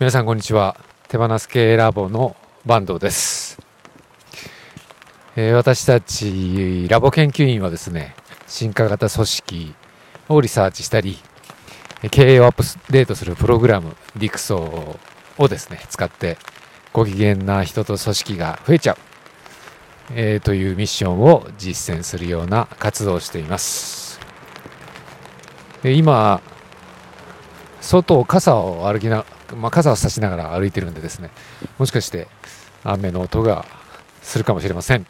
皆さんこんにちは。手放す系ラボの坂東です、えー私たちラボ研究員はですね進化型組織をリサーチしたり経営をアップデートするプログラムディクソをですね使ってご機嫌な人と組織が増えちゃう、えーというミッションを実践するような活動をしています。今外を傘を歩きな、まあ、傘を差しながら歩いてるんでですねもしかして雨の音がするかもしれません。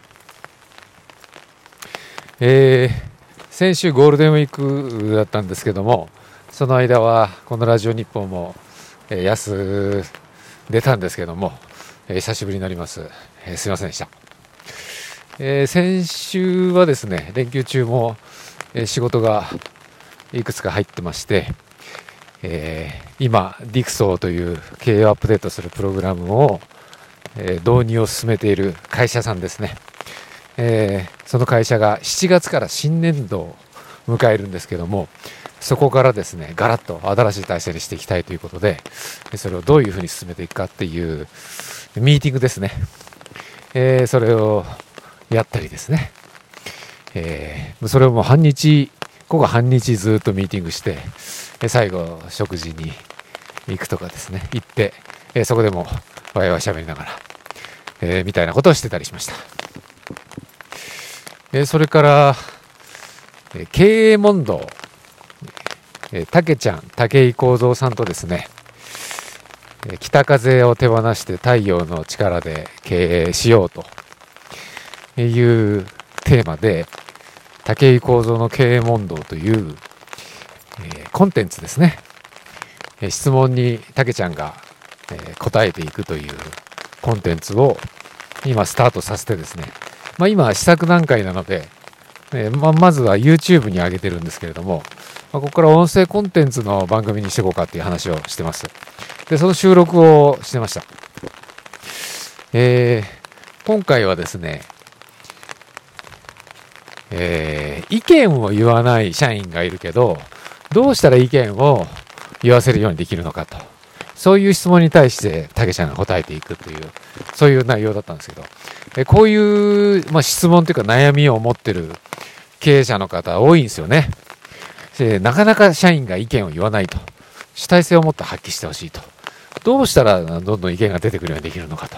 えー先週ゴールデンウィークだったんですけどもその間はこのラジオ日報も、えー休んでたんですけども、えー久しぶりになります、えーすいませんでした、えー先週はですね連休中も、えー仕事がいくつか入ってまして、えー今、ディクソーという経営をアップデートするプログラムを、えー導入を進めている会社さんですね、えーその会社が7月から新年度を迎えるんですけどもそこからですねガラッと新しい体制にしていきたいということでそれをどういうふうに進めていくかっていうミーティングですね、えーそれをやったりですね、えーそれをもう半日午後半日ずっとミーティングしてで最後食事に行くとかですね。行って、えそこでもわいわい喋りながら、えーみたいなことをしてたりしました、えそれから、え経営問答。えーたけちゃん武井幸三さんとですねえ北風を手放して太陽の力で経営しようというテーマで武井幸三の経営問答という、えーコンテンツですね、えー質問にたけちゃんが、えー答えていくというコンテンツを今スタートさせてですね、まあ、今試作段階なので、えーまあまずは YouTube に上げてるんですけれども、まあここから音声コンテンツの番組にしていこうかっていう話をしてます。でその収録をしてました。えー今回はですねえー意見を言わない社員がいるけど、どうしたら意見を言わせるようにできるのかと。そういう質問に対して、たけちゃんが答えていくという、そういう内容だったんですけど、えこういう、まあ、質問というか悩みを持ってる経営者の方多いんですよね。でなかなか社員が意見を言わないと。主体性を持って発揮してほしいと。どうしたらどんどん意見が出てくるようにできるのかと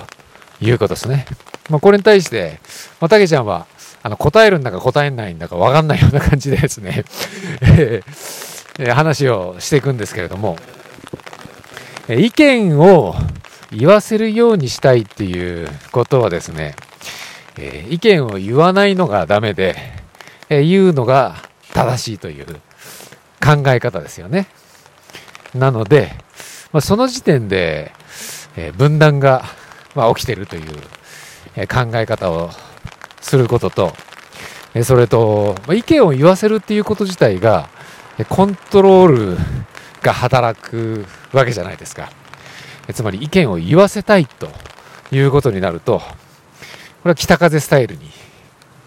いうことですね。まあ、これに対して、まあ、たけちゃんは、あの、答えるんだか答えないんだかわかんないような感じでですね、えー話をしていくんですけれども、えー意見を言わせるようにしたいっていうことはですね、えー意見を言わないのがダメで、えー言うのが正しいという考え方ですよね。なので、まあ、その時点で、えー分断が、まあ、起きてるという、え考え方をすることと、えそれと、ま意見を言わせるっていうこと自体が、コントロールが働くわけじゃないですか。つまり意見を言わせたいということになると、これは北風スタイルに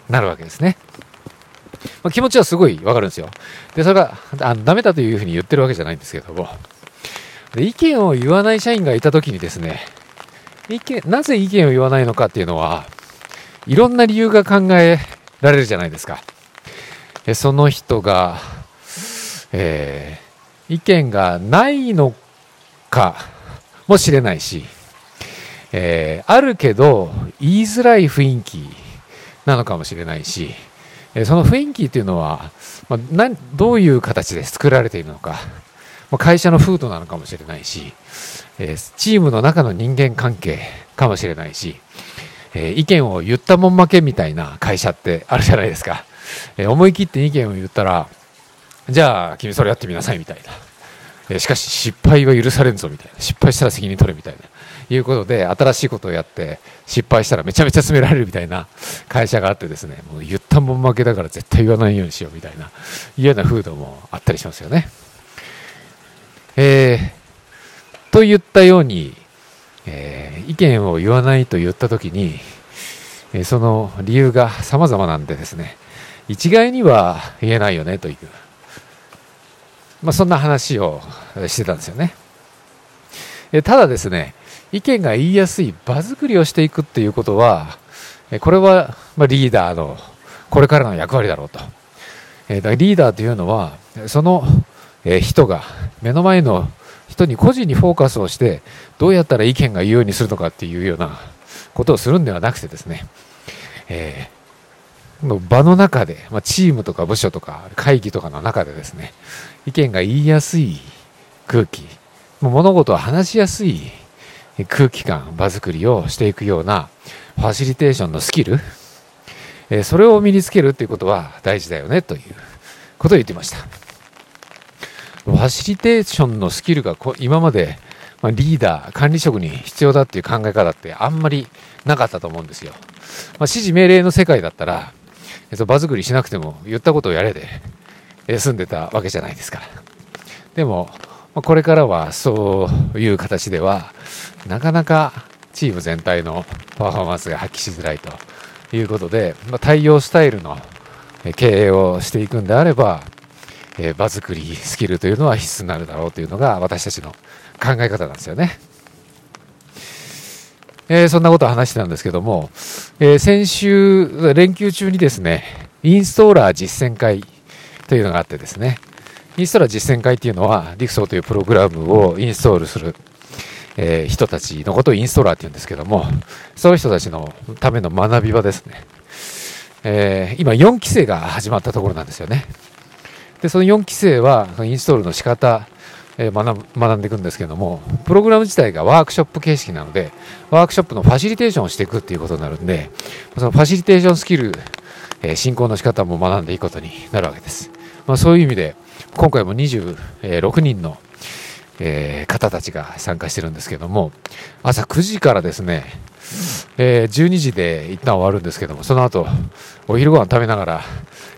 なるわけですね。まあ、気持ちはすごいわかるんですよ。で、それがあのダメだというふうに言ってるわけじゃないんですけども、で意見を言わない社員がいたときにですね、意見、なぜ意見を言わないのかっていうのは、いろんな理由が考えられるじゃないですか。えその人が、えー意見がないのかもしれないし、えーあるけど言いづらい雰囲気なのかもしれないし、えその雰囲気っていうのは、まあ、どういう形で作られているのか、まあ会社の風土なのかもしれないし、えチームの中の人間関係かもしれないし、えー意見を言ったもん負けみたいな会社ってあるじゃないですか。えー思い切って意見を言ったら、じゃあ君それやってみなさいみたいな。えーしかし失敗は許されんぞみたいな。失敗したら責任取れみたいな。いうことで、新しいことをやって、失敗したらめちゃめちゃ詰められるみたいな会社があってですね、もう言ったもん負けだから絶対言わないようにしようみたいな、いうような風土もあったりしますよね。えー、といったように、えー意見を言わないと言ったときに、えーその理由が様々なんでですね、一概には言えないよねという、まあ、そんな話をしてたんですよね。えただですね、意見が言いやすい場作りをしていくっていうことは、これは、リーダーのこれからの役割だろうと。リーダーというのは、その、人が目の前の人に個人にフォーカスをしてどうやったら意見が言うようにするのかっていうようなことをするんではなくてですね、えー、の場の中で、まあ、チームとか部署とか会議とかの中でですね意見が言いやすい空気物事を話しやすい空気感場作りをしていくようなファシリテーションのスキル、えー、それを身につけるっていうことは大事だよねということを言ってました。ファシリテーションのスキルが今までま、リーダー、管理職に必要だっていう考え方ってあんまりなかったと思うんですよ。まあ、指示命令の世界だったら、えっと、場作りしなくても言ったことをやれで、え済んでたわけじゃないですから。でも、ま、これからはそういう形では、なかなかチーム全体のパフォーマンスが発揮しづらいということで、まあ、対応スタイルの経営をしていくんであれば、えー、場作りスキルというのは必須になるだろうというのが私たちの考え方なんですよね。えー、そんなことを話してたんですけども、えー、先週、連休中にですね、インストーラー実践会というのがあってですね、インストーラー実践会っていうのは、ディクソーというプログラムをインストールする、えー、人たちのことをインストーラーって言うんですけども、そういう人たちのための学び場ですね。え、今4期生が始まったところなんですよね。で、その4期生は、インストールの仕方、え学学んでいくんですけども、プログラム自体がワークショップ形式なので、ワークショップのファシリテーションをしていくっていうことになるんで、そのファシリテーションスキル、え進行の仕方も学んでいくことになるわけです。まあ、そういう意味で、今回も26人の、え、方たちが参加してるんですけども、朝9時からですね、えー、12時で一旦終わるんですけども、その後、お昼ご飯食べながら、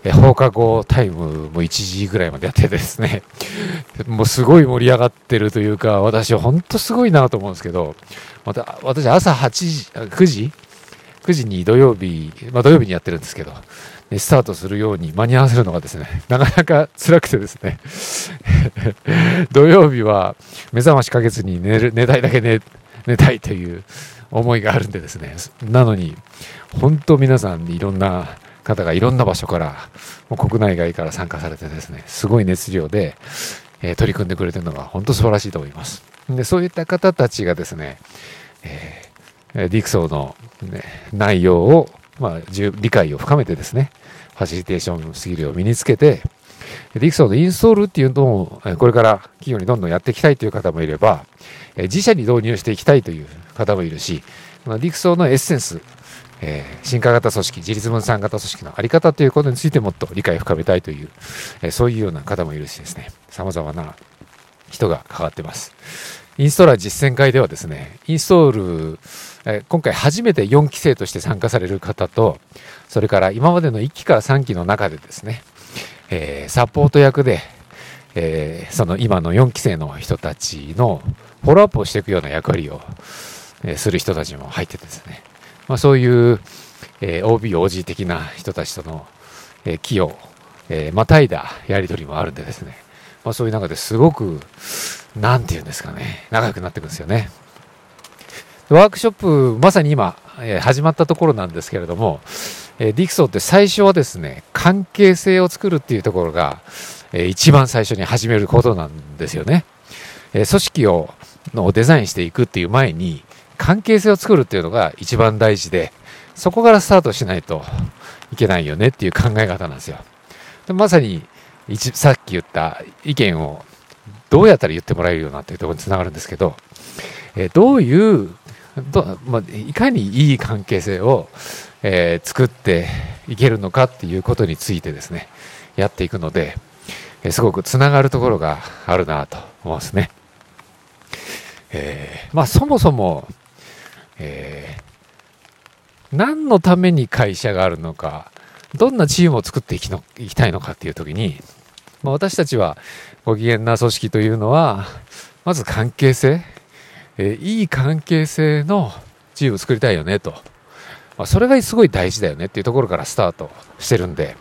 え放課後タイムも1時ぐらいまでやってですね、もうすごい盛り上がってるというか、私本当すごいなと思うんですけど、また、私朝8時、9時 ?9 時に土曜日、まあ土曜日にやってるんですけど、スタートするように間に合わせるのがですね、なかなか辛くてですね、土曜日は目覚ましかけずに寝る、寝たいだけ寝、寝たいという思いがあるんでですね、なのに、本当皆さんにいろんな方がいろんな場所から、もう国内外から参加されてですね、すごい熱量で、え、取り組んでくれてるのが本当素晴らしいと思います。で、そういった方たちがですね、えー、ディクソーの、ね、内容を、まあ、理解を深めてですね、ファシリテーションスキルを身につけて、ディクソーのインストールっていうのを、これから企業にどんどんやっていきたいという方もいれば、自社に導入していきたいという方もいるし、ディクソーのエッセンス、えー、進化型組織、自立分散型組織のあり方ということについてもっと理解を深めたいという、えー、そういうような方もいるしですね、様々な人が関わってます。インストーラー実践会ではですね、インストール、えー、今回初めて4期生として参加される方と、それから今までの1期から3期の中でですね、えー、サポート役で、えー、その今の4期生の人たちのフォローアップをしていくような役割を、え、する人たちも入ってですね、まあ、そういう、えー、OB、OG 的な人たちとの、えー、えー、またいだやり取りもあるんでですね、まあ、そういう中ですごく、なんて言うんですかね、仲良くなっていくんですよね。ワークショップ、まさに今、え、始まったところなんですけれども、え、ディクソーって最初はですね、関係性を作るっていうところが、え、一番最初に始めることなんですよね。え、組織をのデザインしていくっていう前に、関係性を作るっていうのが一番大事で、そこからスタートしないといけないよねっていう考え方なんですよ。でまさにさっき言った意見をどうやったら言ってもらえるようなっていうところにつながるんですけど、えどういうど、まあ、いかにいい関係性を、えー、作っていけるのかっていうことについてですね、やっていくので、え、すごくつながるところがあるなと思うんですね。えー、まあそもそも、えー、何のために会社があるのか、どんなチームを作っていきのいきたいのかっていう時に、まあ、私たちはご機嫌な組織というのは、まず関係性、えー、いい関係性のチームを作りたいよねと。まあ、それがすごい大事だよねっていうところからスタートしてるんで、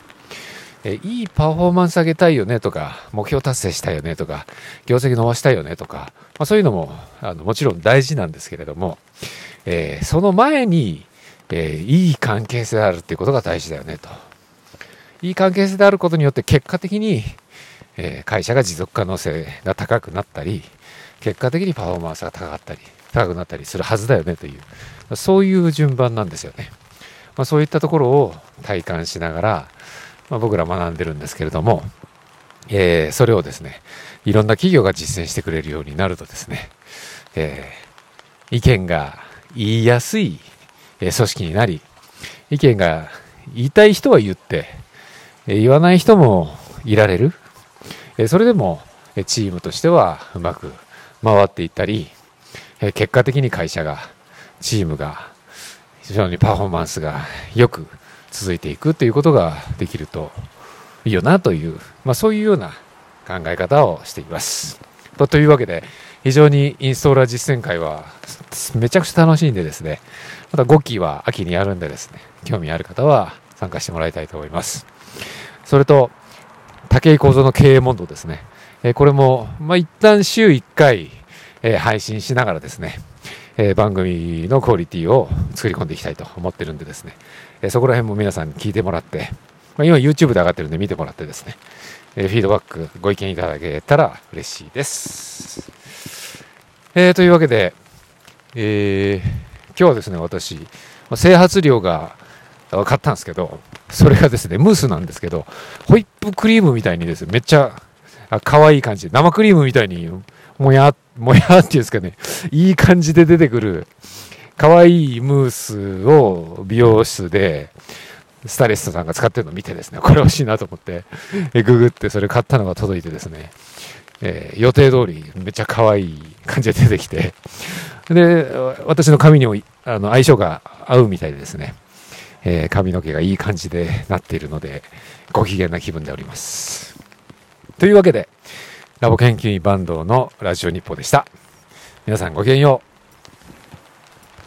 えいいパフォーマンス上げたいよねとか、目標達成したいよねとか、業績伸ばしたいよねとか、まあ、そういうのもあのもちろん大事なんですけれども、えー、その前に、えー、いい関係性であるっていうことが大事だよねと。いい関係性であることによって結果的に、えー、会社が持続可能性が高くなったり、結果的にパフォーマンスが高かったり、高くなったりするはずだよねという、そういう順番なんですよね。まあ、そういったところを体感しながら、まあ、僕ら学んでるんですけれども、えー、それをですね、いろんな企業が実践してくれるようになるとですね、えー、意見が言いやすい、組織になり、意見が言いたい人は言って、言わない人もいられる。それでも、チームとしてはうまく回っていったり、結果的に会社が、チームが、非常にパフォーマンスがよく続いていくということができるといいよなという、まあ、そういうような考え方をしています。というわけで、非常にインストーラー実践会はめちゃくちゃ楽しいんでですね、また5期は秋にやるんでですね、興味ある方は参加してもらいたいと思います。それと、武井構造の経営問答ですね。えこれも、まあ、一旦週1回、え配信しながらですね、え番組のクオリティを作り込んでいきたいと思ってるんでですね、えそこら辺も皆さんに聞いてもらって、まあ、今 YouTube で上がってるんで見てもらってですね、えフィードバック、ご意見いただけたら嬉しいです。えー、というわけで、えー、今日はですね、私、整髪量が買ったんですけど、それがですね、ムースなんですけど、ホイップクリームみたいにですね、めっちゃ可愛い感じ、生クリームみたいに、もや、もやっていうんですかね、いい感じで出てくる、可愛いムースを美容室で、スタイリストさんが使ってるのを見てですね、これ欲しいなと思って、えググってそれ買ったのが届いてですね、えー、予定通りめっちゃ可愛い感じで出てきて、で、私の髪にもあの相性が合うみたいでですね、えー、髪の毛がいい感じでなっているので、ご機嫌な気分でおります。というわけで、ラボ研究員バンドのラジオ日報でした。皆さんごきげんよう。